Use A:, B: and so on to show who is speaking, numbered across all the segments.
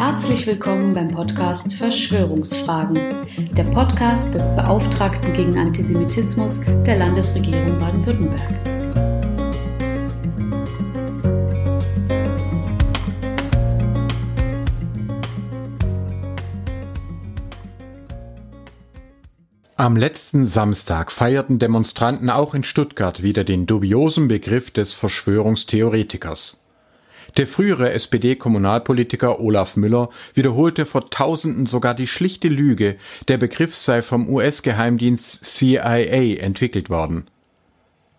A: Herzlich willkommen beim Podcast Verschwörungsfragen, der Podcast des Beauftragten gegen Antisemitismus der Landesregierung Baden-Württemberg.
B: Am letzten Samstag feierten Demonstranten auch in Stuttgart wieder den dubiosen Begriff des Verschwörungstheoretikers. Der frühere SPD-Kommunalpolitiker Olaf Müller wiederholte vor Tausenden sogar die schlichte Lüge, der Begriff sei vom US-Geheimdienst CIA entwickelt worden.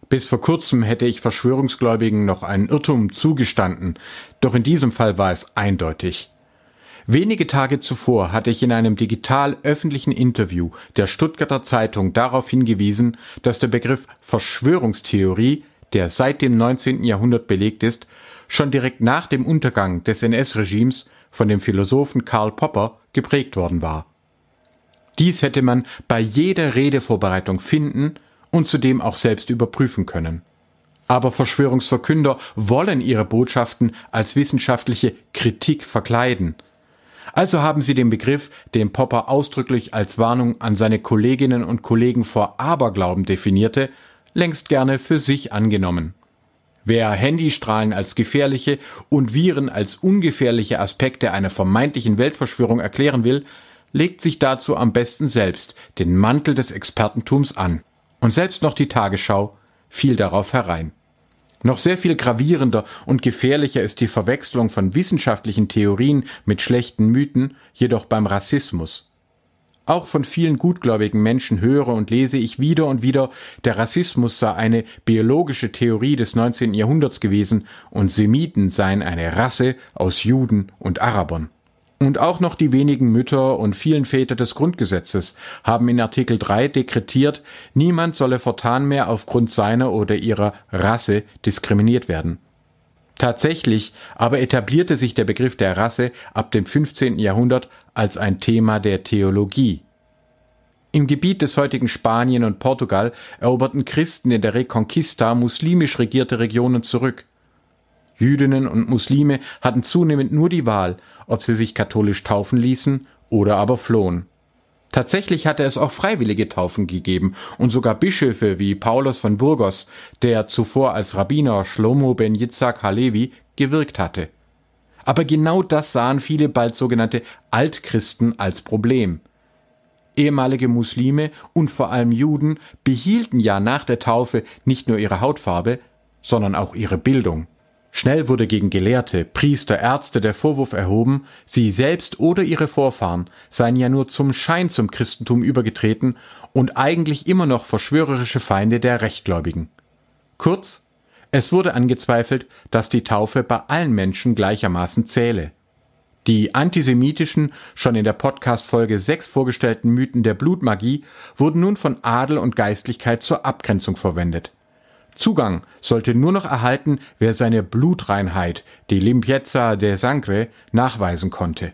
B: Bis vor kurzem hätte ich Verschwörungsgläubigen noch einen Irrtum zugestanden, doch in diesem Fall war es eindeutig. Wenige Tage zuvor hatte ich in einem digital öffentlichen Interview der Stuttgarter Zeitung darauf hingewiesen, dass der Begriff Verschwörungstheorie, der seit dem 19. Jahrhundert belegt ist, schon direkt nach dem Untergang des NS-Regimes von dem Philosophen Karl Popper geprägt worden war. Dies hätte man bei jeder Redevorbereitung finden und zudem auch selbst überprüfen können. Aber Verschwörungsverkünder wollen ihre Botschaften als wissenschaftliche Kritik verkleiden. Also haben sie den Begriff, den Popper ausdrücklich als Warnung an seine Kolleginnen und Kollegen vor Aberglauben definierte, längst gerne für sich angenommen. Wer Handystrahlen als gefährliche und Viren als ungefährliche Aspekte einer vermeintlichen Weltverschwörung erklären will, legt sich dazu am besten selbst den Mantel des Expertentums an. Und selbst noch die Tagesschau fiel darauf herein. Noch sehr viel gravierender und gefährlicher ist die Verwechslung von wissenschaftlichen Theorien mit schlechten Mythen, jedoch beim Rassismus. Auch von vielen gutgläubigen Menschen höre und lese ich wieder und wieder, der Rassismus sei eine biologische Theorie des 19. Jahrhunderts gewesen und Semiten seien eine Rasse aus Juden und Arabern. Und auch noch die wenigen Mütter und vielen Väter des Grundgesetzes haben in Artikel 3 dekretiert, niemand solle fortan mehr aufgrund seiner oder ihrer Rasse diskriminiert werden. Tatsächlich aber etablierte sich der Begriff der Rasse ab dem 15. Jahrhundert als ein Thema der Theologie. Im Gebiet des heutigen Spanien und Portugal eroberten Christen in der Reconquista muslimisch regierte Regionen zurück. Jüdinnen und Muslime hatten zunehmend nur die Wahl, ob sie sich katholisch taufen ließen oder aber flohen. Tatsächlich hatte es auch freiwillige Taufen gegeben und sogar Bischöfe wie Paulus von Burgos, der zuvor als Rabbiner Shlomo ben Yitzhak Halevi gewirkt hatte. Aber genau das sahen viele bald sogenannte Altchristen als Problem. Ehemalige Muslime und vor allem Juden behielten ja nach der Taufe nicht nur ihre Hautfarbe, sondern auch ihre Bildung. Schnell wurde gegen Gelehrte, Priester, Ärzte der Vorwurf erhoben, sie selbst oder ihre Vorfahren seien ja nur zum Schein zum Christentum übergetreten und eigentlich immer noch verschwörerische Feinde der Rechtgläubigen. Kurz, es wurde angezweifelt, dass die Taufe bei allen Menschen gleichermaßen zähle. Die antisemitischen, schon in der Podcast-Folge 6 vorgestellten Mythen der Blutmagie wurden nun von Adel und Geistlichkeit zur Abgrenzung verwendet. Zugang sollte nur noch erhalten, wer seine Blutreinheit, die Limpiezza de Sangre, nachweisen konnte.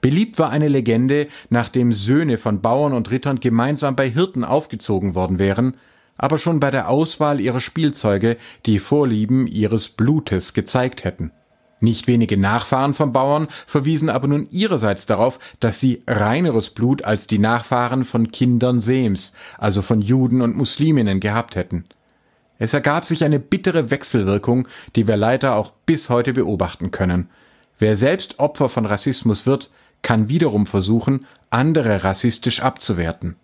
B: Beliebt war eine Legende, nachdem Söhne von Bauern und Rittern gemeinsam bei Hirten aufgezogen worden wären, aber schon bei der Auswahl ihrer Spielzeuge die Vorlieben ihres Blutes gezeigt hätten. Nicht wenige Nachfahren von Bauern verwiesen aber nun ihrerseits darauf, dass sie reineres Blut als die Nachfahren von Kindern Sems, also von Juden und Musliminnen gehabt hätten. Es ergab sich eine bittere Wechselwirkung, die wir leider auch bis heute beobachten können. Wer selbst Opfer von Rassismus wird, kann wiederum versuchen, andere rassistisch abzuwerten.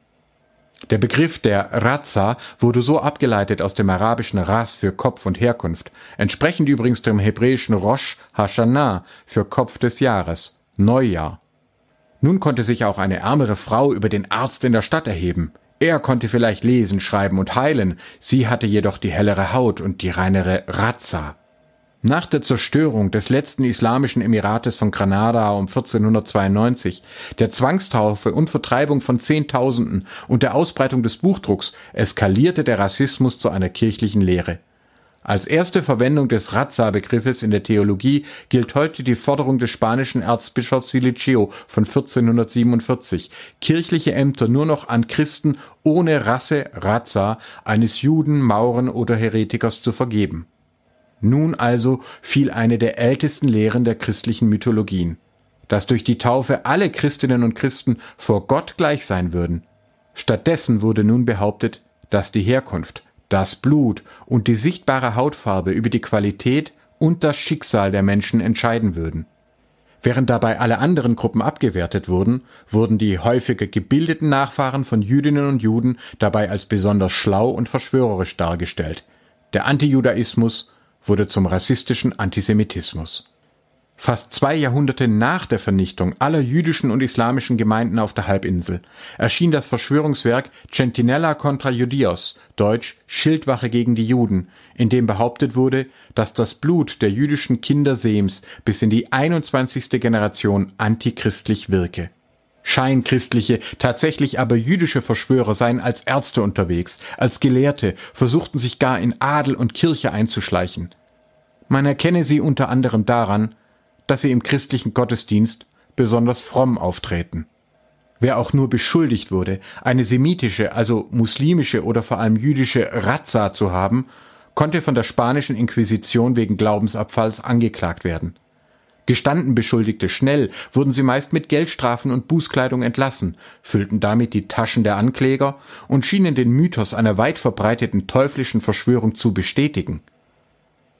B: Der Begriff der Raza wurde so abgeleitet aus dem arabischen Ras für Kopf und Herkunft, entsprechend übrigens dem hebräischen Rosh Hashanah für Kopf des Jahres, Neujahr. Nun konnte sich auch eine ärmere Frau über den Arzt in der Stadt erheben. Er konnte vielleicht lesen, schreiben und heilen, sie hatte jedoch die hellere Haut und die reinere Razza. Nach der Zerstörung des letzten islamischen Emirates von Granada um 1492, der Zwangstaufe und Vertreibung von Zehntausenden und der Ausbreitung des Buchdrucks eskalierte der Rassismus zu einer kirchlichen Lehre. Als erste Verwendung des Raza-Begriffes in der Theologie gilt heute die Forderung des spanischen Erzbischofs Siliceo von 1447, kirchliche Ämter nur noch an Christen ohne Rasse Raza eines Juden, Mauren oder Heretikers zu vergeben. Nun also fiel eine der ältesten Lehren der christlichen Mythologien. dass durch die Taufe alle Christinnen und Christen vor Gott gleich sein würden. Stattdessen wurde nun behauptet, dass die Herkunft, das Blut und die sichtbare Hautfarbe über die Qualität und das Schicksal der Menschen entscheiden würden. Während dabei alle anderen Gruppen abgewertet wurden, wurden die häufiger gebildeten Nachfahren von Jüdinnen und Juden dabei als besonders schlau und verschwörerisch dargestellt. Der Antijudaismus wurde zum rassistischen Antisemitismus. Fast zwei Jahrhunderte nach der Vernichtung aller jüdischen und islamischen Gemeinden auf der Halbinsel erschien das Verschwörungswerk Centinella contra Judios, deutsch Schildwache gegen die Juden, in dem behauptet wurde, dass das Blut der jüdischen Kinder Sems bis in die 21. Generation antichristlich wirke. Scheinchristliche, tatsächlich aber jüdische Verschwörer seien als Ärzte unterwegs, als Gelehrte, versuchten sich gar in Adel und Kirche einzuschleichen. Man erkenne sie unter anderem daran, dass sie im christlichen Gottesdienst besonders fromm auftreten. Wer auch nur beschuldigt wurde, eine semitische, also muslimische oder vor allem jüdische Razza zu haben, konnte von der spanischen Inquisition wegen Glaubensabfalls angeklagt werden. Gestanden Beschuldigte schnell wurden sie meist mit Geldstrafen und Bußkleidung entlassen, füllten damit die Taschen der Ankläger und schienen den Mythos einer weit verbreiteten teuflischen Verschwörung zu bestätigen.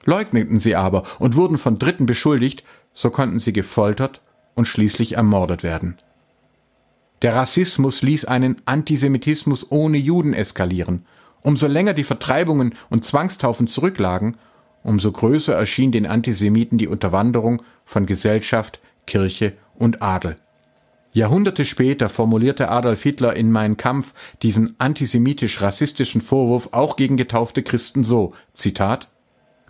B: Leugneten sie aber und wurden von Dritten beschuldigt, so konnten sie gefoltert und schließlich ermordet werden. Der Rassismus ließ einen Antisemitismus ohne Juden eskalieren. Umso länger die Vertreibungen und Zwangstaufen zurücklagen, umso größer erschien den Antisemiten die Unterwanderung von Gesellschaft, Kirche und Adel. Jahrhunderte später formulierte Adolf Hitler in Mein Kampf diesen antisemitisch-rassistischen Vorwurf auch gegen getaufte Christen so, Zitat,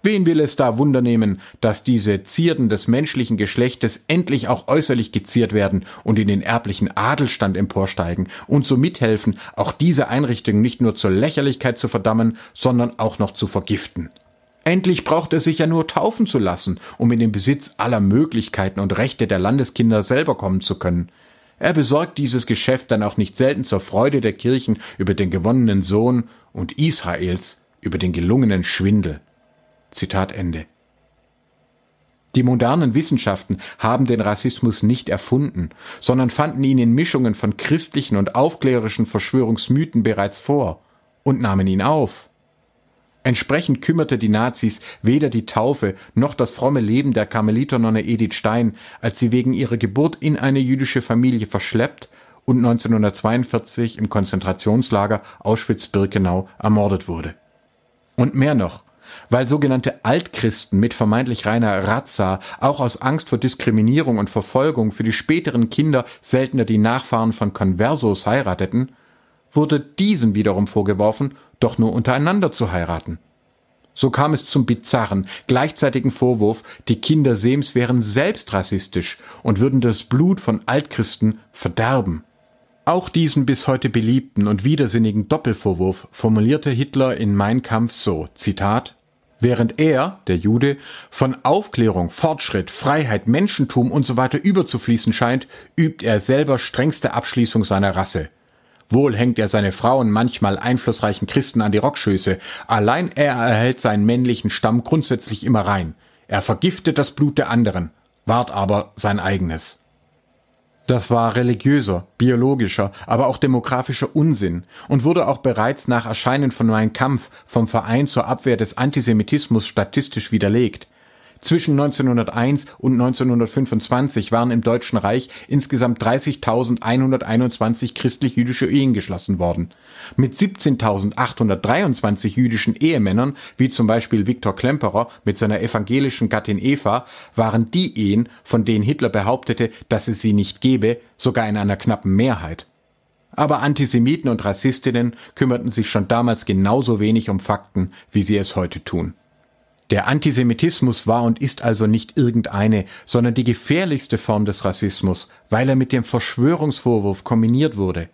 B: Wen will es da wundernehmen, dass diese Zierden des menschlichen Geschlechtes endlich auch äußerlich geziert werden und in den erblichen Adelstand emporsteigen und so mithelfen, auch diese Einrichtung nicht nur zur Lächerlichkeit zu verdammen, sondern auch noch zu vergiften. Endlich braucht er sich ja nur taufen zu lassen, um in den Besitz aller Möglichkeiten und Rechte der Landeskinder selber kommen zu können. Er besorgt dieses Geschäft dann auch nicht selten zur Freude der Kirchen über den gewonnenen Sohn und Israels über den gelungenen Schwindel. Zitat Ende. Die modernen Wissenschaften haben den Rassismus nicht erfunden, sondern fanden ihn in Mischungen von christlichen und aufklärerischen Verschwörungsmythen bereits vor und nahmen ihn auf. Entsprechend kümmerte die Nazis weder die Taufe noch das fromme Leben der Karmeliternonne Edith Stein, als sie wegen ihrer Geburt in eine jüdische Familie verschleppt und 1942 im Konzentrationslager Auschwitz-Birkenau ermordet wurde. Und mehr noch, weil sogenannte Altchristen mit vermeintlich reiner Razza auch aus Angst vor Diskriminierung und Verfolgung für die späteren Kinder seltener die Nachfahren von Conversos heirateten, wurde diesen wiederum vorgeworfen, doch nur untereinander zu heiraten. So kam es zum bizarren, gleichzeitigen Vorwurf, die Kinder Sems wären selbst rassistisch und würden das Blut von Altchristen verderben. Auch diesen bis heute beliebten und widersinnigen Doppelvorwurf formulierte Hitler in Mein Kampf so, Zitat, Während er, der Jude, von Aufklärung, Fortschritt, Freiheit, Menschentum und so überzufließen scheint, übt er selber strengste Abschließung seiner Rasse. Wohl hängt er seine Frauen manchmal einflussreichen Christen an die Rockschöße, allein er erhält seinen männlichen Stamm grundsätzlich immer rein. Er vergiftet das Blut der anderen, wahrt aber sein eigenes. Das war religiöser, biologischer, aber auch demografischer Unsinn und wurde auch bereits nach Erscheinen von Mein Kampf vom Verein zur Abwehr des Antisemitismus statistisch widerlegt. Zwischen 1901 und 1925 waren im Deutschen Reich insgesamt 30.121 christlich-jüdische Ehen geschlossen worden. Mit 17.823 jüdischen Ehemännern, wie zum Beispiel Viktor Klemperer mit seiner evangelischen Gattin Eva, waren die Ehen, von denen Hitler behauptete, dass es sie nicht gebe, sogar in einer knappen Mehrheit. Aber Antisemiten und Rassistinnen kümmerten sich schon damals genauso wenig um Fakten, wie sie es heute tun. Der Antisemitismus war und ist also nicht irgendeine, sondern die gefährlichste Form des Rassismus, weil er mit dem Verschwörungsvorwurf kombiniert wurde.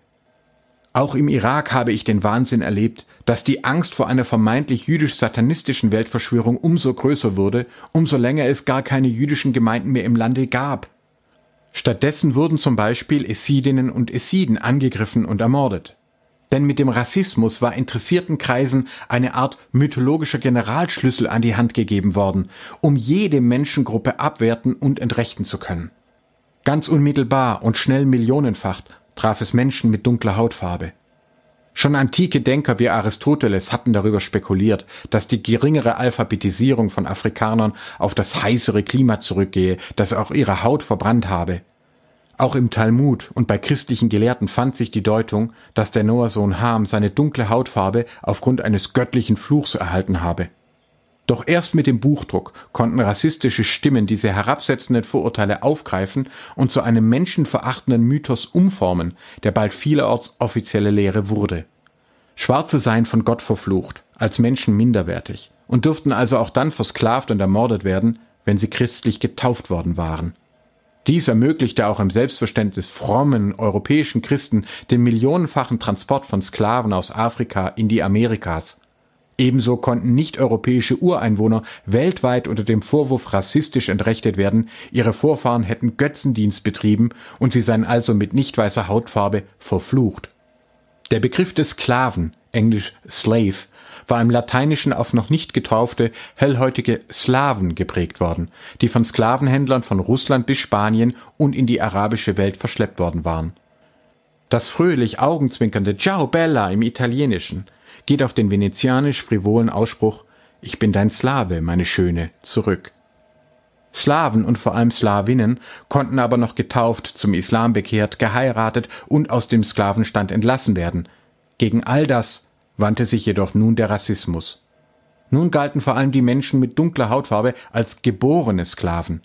B: Auch im Irak habe ich den Wahnsinn erlebt, dass die Angst vor einer vermeintlich jüdisch-satanistischen Weltverschwörung umso größer wurde, umso länger es gar keine jüdischen Gemeinden mehr im Lande gab. Stattdessen wurden zum Beispiel Essidinnen und Essiden angegriffen und ermordet. Denn mit dem Rassismus war interessierten Kreisen eine Art mythologischer Generalschlüssel an die Hand gegeben worden, um jede Menschengruppe abwerten und entrechten zu können. Ganz unmittelbar und schnell millionenfach traf es Menschen mit dunkler Hautfarbe. Schon antike Denker wie Aristoteles hatten darüber spekuliert, dass die geringere Alphabetisierung von Afrikanern auf das heißere Klima zurückgehe, das auch ihre Haut verbrannt habe. Auch im Talmud und bei christlichen Gelehrten fand sich die Deutung, dass der Noahsohn Ham seine dunkle Hautfarbe aufgrund eines göttlichen Fluchs erhalten habe. Doch erst mit dem Buchdruck konnten rassistische Stimmen diese herabsetzenden Vorurteile aufgreifen und zu einem menschenverachtenden Mythos umformen, der bald vielerorts offizielle Lehre wurde. Schwarze seien von Gott verflucht, als Menschen minderwertig und dürften also auch dann versklavt und ermordet werden, wenn sie christlich getauft worden waren. Dies ermöglichte auch im Selbstverständnis frommen europäischen Christen den millionenfachen Transport von Sklaven aus Afrika in die Amerikas, Ebenso konnten nicht-europäische Ureinwohner weltweit unter dem Vorwurf rassistisch entrechtet werden, ihre Vorfahren hätten Götzendienst betrieben und sie seien also mit nicht weißer Hautfarbe verflucht. Der Begriff des Sklaven, englisch Slave, war im Lateinischen auf noch nicht getaufte, hellhäutige Slawen geprägt worden, die von Sklavenhändlern von Russland bis Spanien und in die arabische Welt verschleppt worden waren. Das fröhlich augenzwinkernde Ciao Bella im Italienischen geht auf den venezianisch frivolen Ausspruch Ich bin dein Slave, meine Schöne, zurück. Slawen und vor allem Slawinnen konnten aber noch getauft, zum Islam bekehrt, geheiratet und aus dem Sklavenstand entlassen werden. Gegen all das wandte sich jedoch nun der Rassismus. Nun galten vor allem die Menschen mit dunkler Hautfarbe als geborene Sklaven.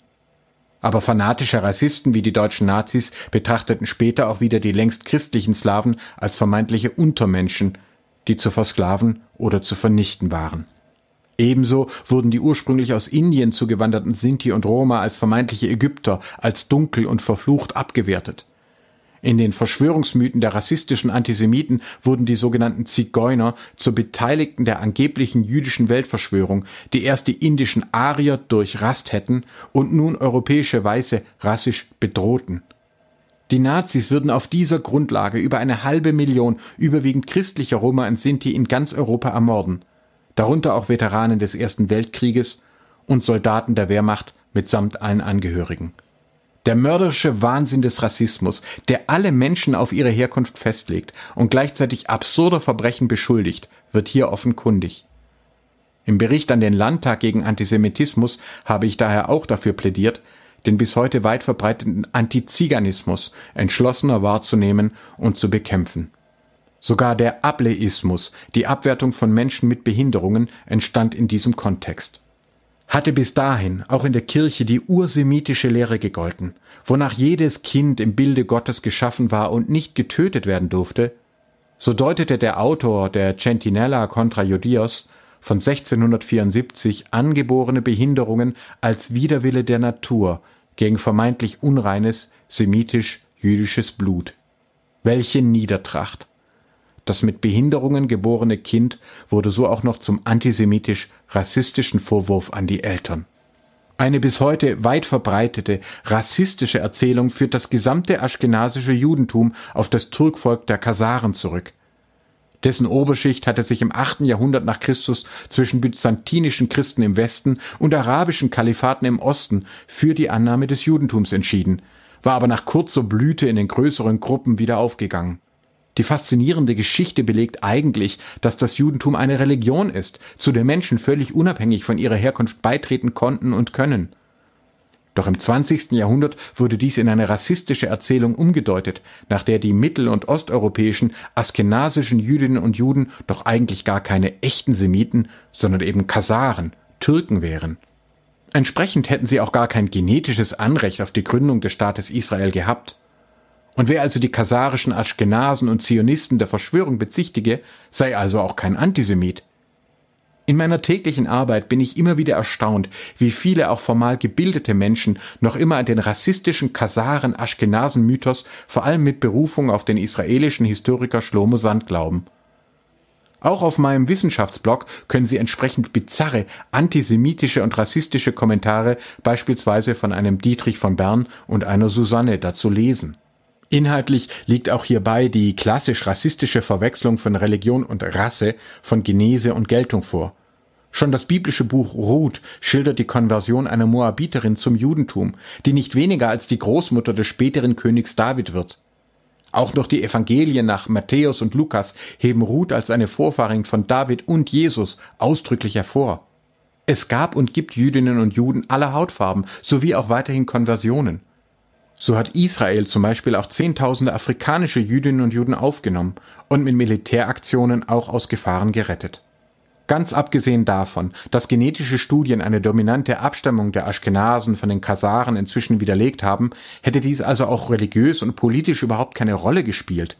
B: Aber fanatische Rassisten wie die deutschen Nazis betrachteten später auch wieder die längst christlichen Slawen als vermeintliche Untermenschen, die zu versklaven oder zu vernichten waren. Ebenso wurden die ursprünglich aus Indien zugewanderten Sinti und Roma als vermeintliche Ägypter, als dunkel und verflucht abgewertet. In den Verschwörungsmythen der rassistischen Antisemiten wurden die sogenannten Zigeuner zu Beteiligten der angeblichen jüdischen Weltverschwörung, die erst die indischen Arier durchrast hätten und nun europäische Weiße rassisch bedrohten. Die Nazis würden auf dieser Grundlage über eine halbe Million überwiegend christlicher Roma und Sinti in ganz Europa ermorden, darunter auch Veteranen des Ersten Weltkrieges und Soldaten der Wehrmacht mitsamt allen Angehörigen. Der mörderische Wahnsinn des Rassismus, der alle Menschen auf ihre Herkunft festlegt und gleichzeitig absurder Verbrechen beschuldigt, wird hier offenkundig. Im Bericht an den Landtag gegen Antisemitismus habe ich daher auch dafür plädiert, den bis heute weit verbreiteten Antiziganismus entschlossener wahrzunehmen und zu bekämpfen. Sogar der Ableismus, die Abwertung von Menschen mit Behinderungen, entstand in diesem Kontext. Hatte bis dahin auch in der Kirche die ursemitische Lehre gegolten, wonach jedes Kind im Bilde Gottes geschaffen war und nicht getötet werden durfte, so deutete der Autor der Centinella contra Judios von 1674 angeborene Behinderungen als Widerwille der Natur gegen vermeintlich unreines semitisch-jüdisches Blut. Welche Niedertracht! Das mit Behinderungen geborene Kind wurde so auch noch zum antisemitisch-rassistischen Vorwurf an die Eltern. Eine bis heute weit verbreitete rassistische Erzählung führt das gesamte aschkenasische Judentum auf das Turkvolk der Kasaren zurück, dessen Oberschicht hatte sich im achten Jahrhundert nach Christus zwischen byzantinischen Christen im Westen und arabischen Kalifaten im Osten für die Annahme des Judentums entschieden, war aber nach kurzer Blüte in den größeren Gruppen wieder aufgegangen. Die faszinierende Geschichte belegt eigentlich, dass das Judentum eine Religion ist, zu der Menschen völlig unabhängig von ihrer Herkunft beitreten konnten und können. Doch im 20. Jahrhundert wurde dies in eine rassistische Erzählung umgedeutet, nach der die mittel- und osteuropäischen askenasischen Jüdinnen und Juden doch eigentlich gar keine echten Semiten, sondern eben Kasaren, Türken wären. Entsprechend hätten sie auch gar kein genetisches Anrecht auf die Gründung des Staates Israel gehabt. Und wer also die kasarischen Aschkenasen und Zionisten der Verschwörung bezichtige, sei also auch kein Antisemit. In meiner täglichen Arbeit bin ich immer wieder erstaunt, wie viele auch formal gebildete Menschen noch immer an den rassistischen Kasaren-Aschkenasen-Mythos vor allem mit Berufung auf den israelischen Historiker Shlomo Sand glauben. Auch auf meinem Wissenschaftsblog können Sie entsprechend bizarre, antisemitische und rassistische Kommentare beispielsweise von einem Dietrich von Bern und einer Susanne dazu lesen. Inhaltlich liegt auch hierbei die klassisch rassistische Verwechslung von Religion und Rasse, von Genese und Geltung vor Schon das biblische Buch Ruth schildert die Konversion einer Moabiterin zum Judentum, die nicht weniger als die Großmutter des späteren Königs David wird. Auch noch die Evangelien nach Matthäus und Lukas heben Ruth als eine Vorfahrin von David und Jesus ausdrücklich hervor. Es gab und gibt Jüdinnen und Juden aller Hautfarben sowie auch weiterhin Konversionen. So hat Israel zum Beispiel auch Zehntausende afrikanische Jüdinnen und Juden aufgenommen und mit Militäraktionen auch aus Gefahren gerettet. Ganz abgesehen davon, dass genetische Studien eine dominante Abstammung der Aschkenasen von den Kasaren inzwischen widerlegt haben, hätte dies also auch religiös und politisch überhaupt keine Rolle gespielt.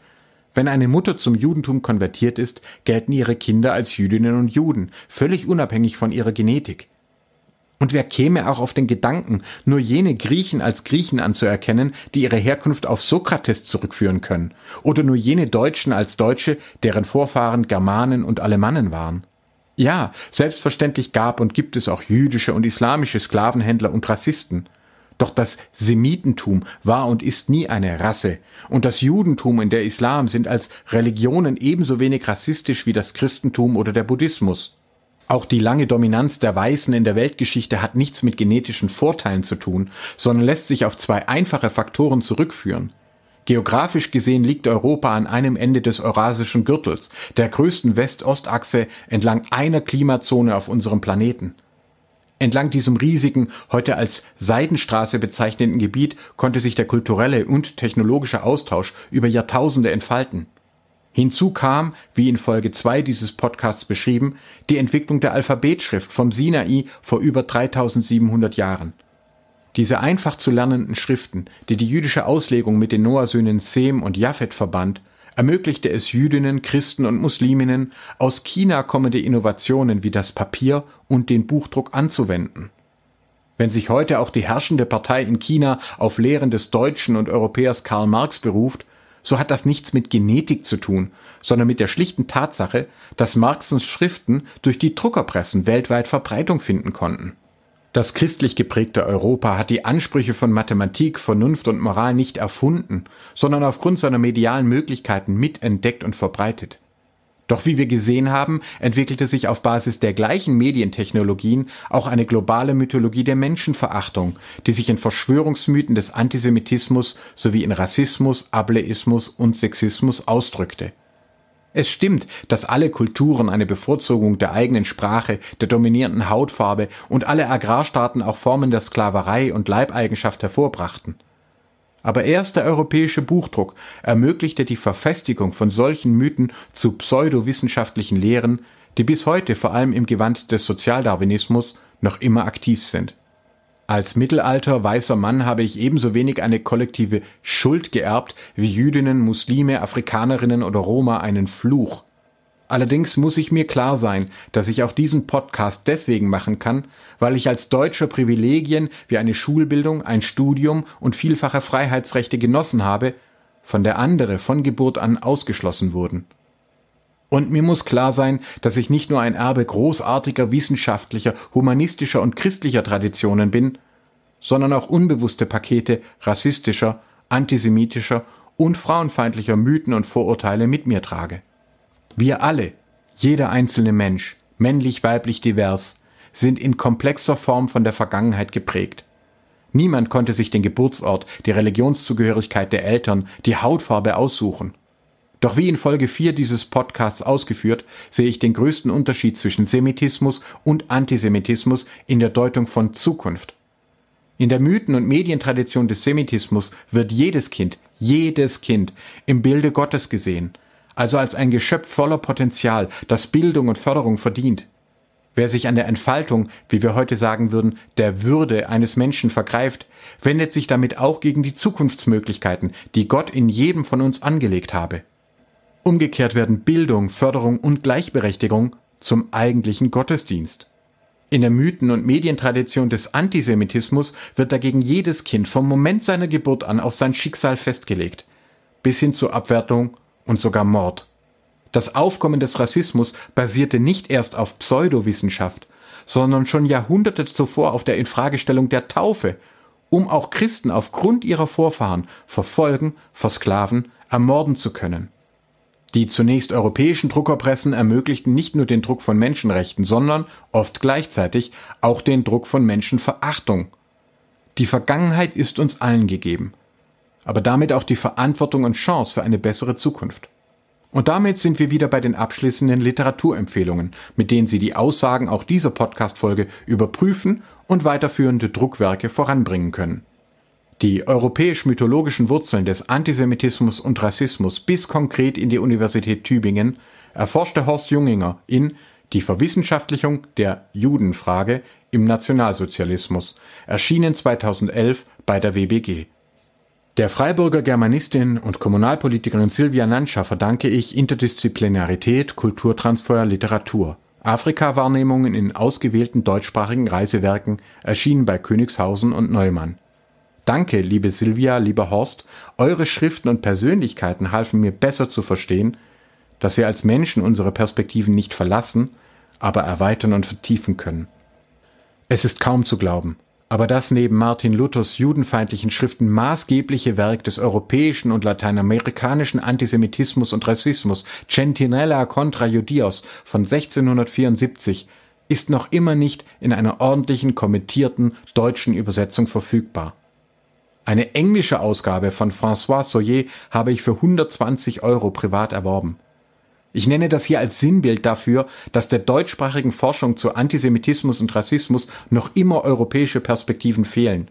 B: Wenn eine Mutter zum Judentum konvertiert ist, gelten ihre Kinder als Jüdinnen und Juden, völlig unabhängig von ihrer Genetik. Und wer käme auch auf den Gedanken, nur jene Griechen als Griechen anzuerkennen, die ihre Herkunft auf Sokrates zurückführen können, oder nur jene Deutschen als Deutsche, deren Vorfahren Germanen und Alemannen waren? Ja, selbstverständlich gab und gibt es auch jüdische und islamische Sklavenhändler und Rassisten. Doch das Semitentum war und ist nie eine Rasse, und das Judentum und der Islam sind als Religionen ebenso wenig rassistisch wie das Christentum oder der Buddhismus. Auch die lange Dominanz der Weißen in der Weltgeschichte hat nichts mit genetischen Vorteilen zu tun, sondern lässt sich auf zwei einfache Faktoren zurückführen. Geografisch gesehen liegt Europa an einem Ende des Eurasischen Gürtels, der größten West-Ost-Achse entlang einer Klimazone auf unserem Planeten. Entlang diesem riesigen, heute als Seidenstraße bezeichneten Gebiet konnte sich der kulturelle und technologische Austausch über Jahrtausende entfalten. Hinzu kam, wie in Folge 2 dieses Podcasts beschrieben, die Entwicklung der Alphabetschrift vom Sinai vor über 3700 Jahren. Diese einfach zu lernenden Schriften, die die jüdische Auslegung mit den Noah-Söhnen Sem und Japhet verband, ermöglichte es Jüdinnen, Christen und Musliminnen, aus China kommende Innovationen wie das Papier und den Buchdruck anzuwenden. Wenn sich heute auch die herrschende Partei in China auf Lehren des Deutschen und Europäers Karl Marx beruft, so hat das nichts mit Genetik zu tun, sondern mit der schlichten Tatsache, dass Marxens Schriften durch die Druckerpressen weltweit Verbreitung finden konnten. Das christlich geprägte Europa hat die Ansprüche von Mathematik, Vernunft und Moral nicht erfunden, sondern aufgrund seiner medialen Möglichkeiten mitentdeckt und verbreitet. Doch wie wir gesehen haben, entwickelte sich auf Basis der gleichen Medientechnologien auch eine globale Mythologie der Menschenverachtung, die sich in Verschwörungsmythen des Antisemitismus sowie in Rassismus, Ableismus und Sexismus ausdrückte. Es stimmt, dass alle Kulturen eine Bevorzugung der eigenen Sprache, der dominierenden Hautfarbe und alle Agrarstaaten auch Formen der Sklaverei und Leibeigenschaft hervorbrachten. Aber erst der europäische Buchdruck ermöglichte die Verfestigung von solchen Mythen zu pseudowissenschaftlichen Lehren, die bis heute vor allem im Gewand des Sozialdarwinismus noch immer aktiv sind. Als Mittelalter weißer Mann habe ich ebenso wenig eine kollektive Schuld geerbt wie Jüdinnen, Muslime, Afrikanerinnen oder Roma einen Fluch. Allerdings muss ich mir klar sein, dass ich auch diesen Podcast deswegen machen kann, weil ich als Deutscher Privilegien wie eine Schulbildung, ein Studium und vielfache Freiheitsrechte genossen habe, von der andere von Geburt an ausgeschlossen wurden. Und mir muss klar sein, dass ich nicht nur ein Erbe großartiger wissenschaftlicher, humanistischer und christlicher Traditionen bin, sondern auch unbewusste Pakete rassistischer, antisemitischer und frauenfeindlicher Mythen und Vorurteile mit mir trage. Wir alle, jeder einzelne Mensch, männlich, weiblich, divers, sind in komplexer Form von der Vergangenheit geprägt. Niemand konnte sich den Geburtsort, die Religionszugehörigkeit der Eltern, die Hautfarbe aussuchen. Doch wie in Folge 4 dieses Podcasts ausgeführt, sehe ich den größten Unterschied zwischen Semitismus und Antisemitismus in der Deutung von Zukunft. In der Mythen- und Medientradition des Semitismus wird jedes Kind, jedes Kind im Bilde Gottes gesehen, also als ein Geschöpf voller Potenzial, das Bildung und Förderung verdient. Wer sich an der Entfaltung, wie wir heute sagen würden, der Würde eines Menschen vergreift, wendet sich damit auch gegen die Zukunftsmöglichkeiten, die Gott in jedem von uns angelegt habe. Umgekehrt werden Bildung, Förderung und Gleichberechtigung zum eigentlichen Gottesdienst. In der Mythen- und Medientradition des Antisemitismus wird dagegen jedes Kind vom Moment seiner Geburt an auf sein Schicksal festgelegt, bis hin zur Abwertung und sogar Mord. Das Aufkommen des Rassismus basierte nicht erst auf Pseudowissenschaft, sondern schon Jahrhunderte zuvor auf der Infragestellung der Taufe, um auch Christen aufgrund ihrer Vorfahren verfolgen, versklaven, ermorden zu können. Die zunächst europäischen Druckerpressen ermöglichten nicht nur den Druck von Menschenrechten, sondern oft gleichzeitig auch den Druck von Menschenverachtung. Die Vergangenheit ist uns allen gegeben, aber damit auch die Verantwortung und Chance für eine bessere Zukunft. Und damit sind wir wieder bei den abschließenden Literaturempfehlungen, mit denen Sie die Aussagen auch dieser Podcast-Folge überprüfen und weiterführende Druckwerke voranbringen können. Die europäisch-mythologischen Wurzeln des Antisemitismus und Rassismus bis konkret in die Universität Tübingen erforschte Horst Junginger in Die Verwissenschaftlichung der Judenfrage im Nationalsozialismus, erschienen 2011 bei der WBG. Der Freiburger Germanistin und Kommunalpolitikerin Silvia Nanscha verdanke ich Interdisziplinarität, Kulturtransfer, Literatur. Afrika-Wahrnehmungen in ausgewählten deutschsprachigen Reisewerken erschienen bei Königshausen und Neumann. Danke, liebe Silvia, lieber Horst, eure Schriften und Persönlichkeiten halfen mir besser zu verstehen, dass wir als Menschen unsere Perspektiven nicht verlassen, aber erweitern und vertiefen können. Es ist kaum zu glauben, aber das neben Martin Luthers judenfeindlichen Schriften maßgebliche Werk des europäischen und lateinamerikanischen Antisemitismus und Rassismus Centinella contra Judios von 1674 ist noch immer nicht in einer ordentlichen kommentierten deutschen Übersetzung verfügbar. Eine englische Ausgabe von François Soyer habe ich für 120 Euro privat erworben. Ich nenne das hier als Sinnbild dafür, dass der deutschsprachigen Forschung zu Antisemitismus und Rassismus noch immer europäische Perspektiven fehlen.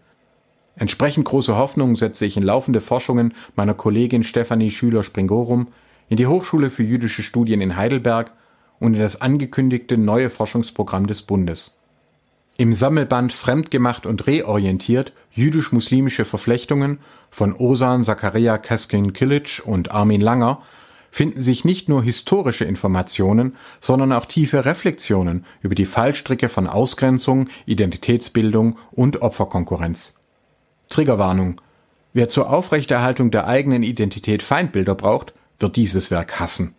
B: Entsprechend große Hoffnungen setze ich in laufende Forschungen meiner Kollegin Stefanie Schüler-Springorum, in die Hochschule für jüdische Studien in Heidelberg und in das angekündigte neue Forschungsprogramm des Bundes. Im Sammelband Fremdgemacht und reorientiert jüdisch-muslimische Verflechtungen von Osan Zakaria Kaskin Kilic und Armin Langer finden sich nicht nur historische Informationen, sondern auch tiefe Reflexionen über die Fallstricke von Ausgrenzung, Identitätsbildung und Opferkonkurrenz. Triggerwarnung. Wer zur Aufrechterhaltung der eigenen Identität Feindbilder braucht, wird dieses Werk hassen.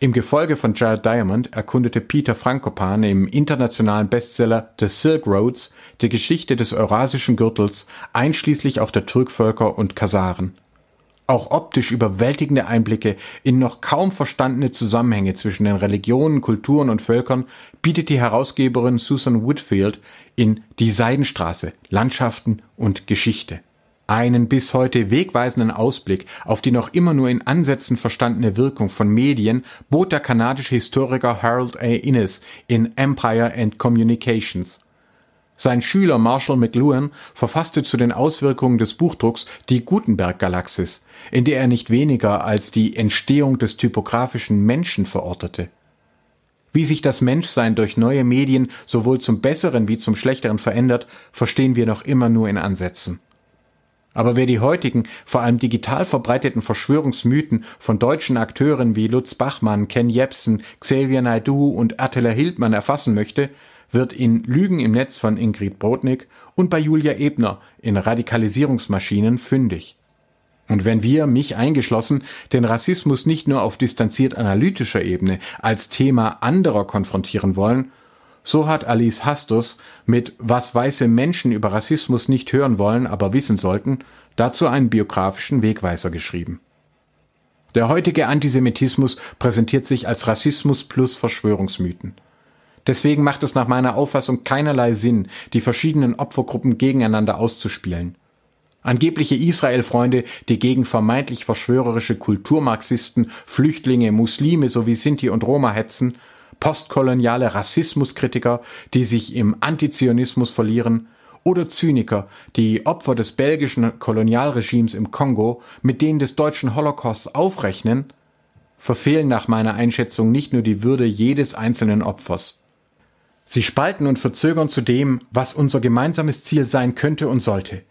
B: Im Gefolge von Jared Diamond erkundete Peter Frankopan im internationalen Bestseller The Silk Roads die Geschichte des Eurasischen Gürtels einschließlich auch der Türkvölker und Kasaren. Auch optisch überwältigende Einblicke in noch kaum verstandene Zusammenhänge zwischen den Religionen, Kulturen und Völkern bietet die Herausgeberin Susan Whitfield in Die Seidenstraße, Landschaften und Geschichte. Einen bis heute wegweisenden Ausblick auf die noch immer nur in Ansätzen verstandene Wirkung von Medien bot der kanadische Historiker Harold A. Innes in Empire and Communications. Sein Schüler Marshall McLuhan verfasste zu den Auswirkungen des Buchdrucks die Gutenberg-Galaxis, in der er nicht weniger als die Entstehung des typografischen Menschen verortete. Wie sich das Menschsein durch neue Medien sowohl zum Besseren wie zum Schlechteren verändert, verstehen wir noch immer nur in Ansätzen. Aber wer die heutigen, vor allem digital verbreiteten Verschwörungsmythen von deutschen Akteuren wie Lutz Bachmann, Ken Jebsen, Xavier Naidoo und Attila Hildmann erfassen möchte, wird in Lügen im Netz von Ingrid Brodnik und bei Julia Ebner in Radikalisierungsmaschinen fündig. Und wenn wir, mich eingeschlossen, den Rassismus nicht nur auf distanziert analytischer Ebene als Thema anderer konfrontieren wollen, so hat Alice Hastus mit Was weiße Menschen über Rassismus nicht hören wollen, aber wissen sollten, dazu einen biografischen Wegweiser geschrieben. Der heutige Antisemitismus präsentiert sich als Rassismus plus Verschwörungsmythen. Deswegen macht es nach meiner Auffassung keinerlei Sinn, die verschiedenen Opfergruppen gegeneinander auszuspielen. Angebliche Israel-Freunde, die gegen vermeintlich verschwörerische Kulturmarxisten, Flüchtlinge, Muslime sowie Sinti und Roma hetzen, postkoloniale Rassismuskritiker, die sich im Antizionismus verlieren, oder Zyniker, die Opfer des belgischen Kolonialregimes im Kongo mit denen des deutschen Holocausts aufrechnen, verfehlen nach meiner Einschätzung nicht nur die Würde jedes einzelnen Opfers. Sie spalten und verzögern zu dem, was unser gemeinsames Ziel sein könnte und sollte.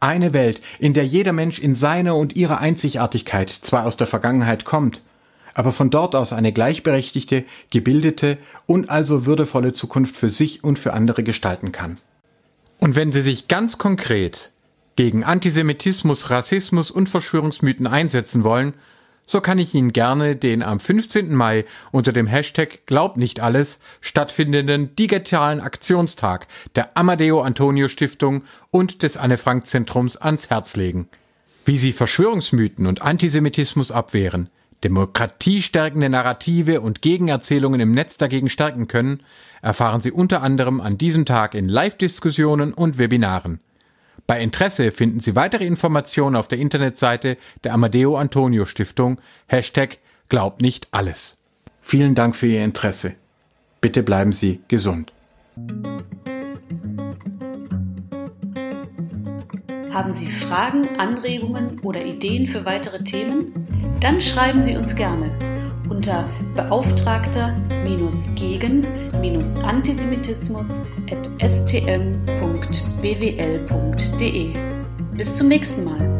B: Eine Welt, in der jeder Mensch in seiner und ihrer Einzigartigkeit zwar aus der Vergangenheit kommt, aber von dort aus eine gleichberechtigte, gebildete und also würdevolle Zukunft für sich und für andere gestalten kann. Und wenn Sie sich ganz konkret gegen Antisemitismus, Rassismus und Verschwörungsmythen einsetzen wollen, so kann ich Ihnen gerne den am 15. Mai unter dem Hashtag Glaub nicht alles stattfindenden digitalen Aktionstag der Amadeo Antonio Stiftung und des Anne Frank Zentrums ans Herz legen. Wie Sie Verschwörungsmythen und Antisemitismus abwehren, demokratiestärkende Narrative und Gegenerzählungen im Netz dagegen stärken können, erfahren Sie unter anderem an diesem Tag in Live-Diskussionen und Webinaren. Bei Interesse finden Sie weitere Informationen auf der Internetseite der Amadeo Antonio Stiftung, Hashtag Glaubt nicht alles. Vielen Dank für Ihr Interesse. Bitte bleiben Sie gesund.
A: Haben Sie Fragen, Anregungen oder Ideen für weitere Themen? Dann schreiben Sie uns gerne unter beauftragter-gegen-antisemitismus.stm.bwl.de. Bis zum nächsten Mal.